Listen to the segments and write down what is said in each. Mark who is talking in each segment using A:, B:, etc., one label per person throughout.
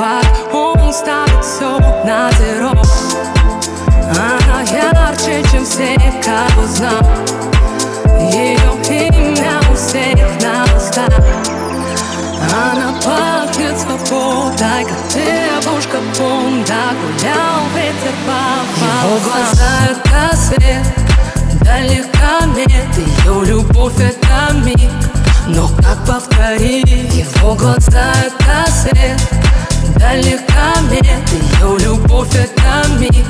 A: ошибок Он ставит все на зеро. Она ярче, чем все, кого знал Ее имя у всех на устах. Она пахнет свободой, как девушка Бонда Гулял ветер по Его глаза это свет, да легко нет. Ее любовь это миг но как повторить? Его глаза это свет Далеко нет ее любовь это миг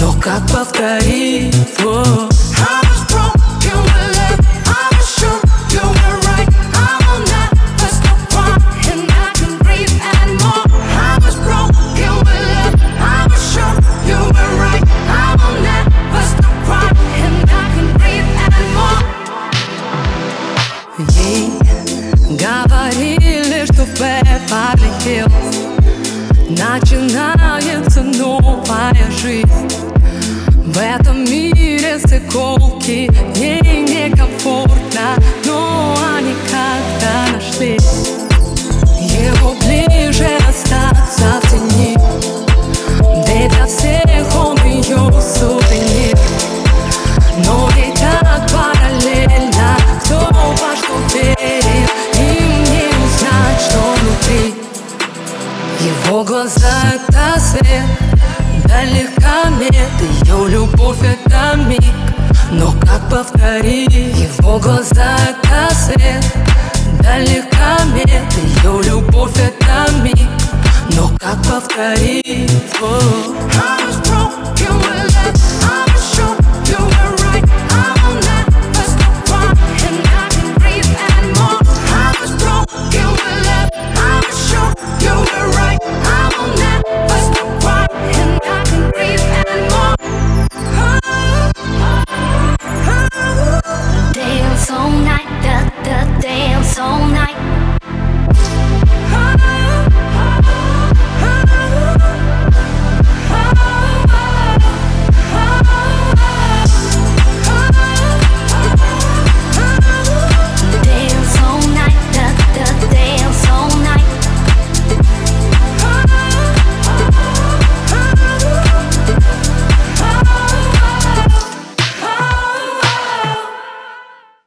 A: Но как повторить? О. Ей говорили, что в Беверли Хиллз Начинается новая жизнь. В этом мире стыколки Его глаза — это свет дальних комет Ее любовь — это миг, но как повторить? Его глаза — это свет дальних комет Ее любовь — это миг, но как повторить?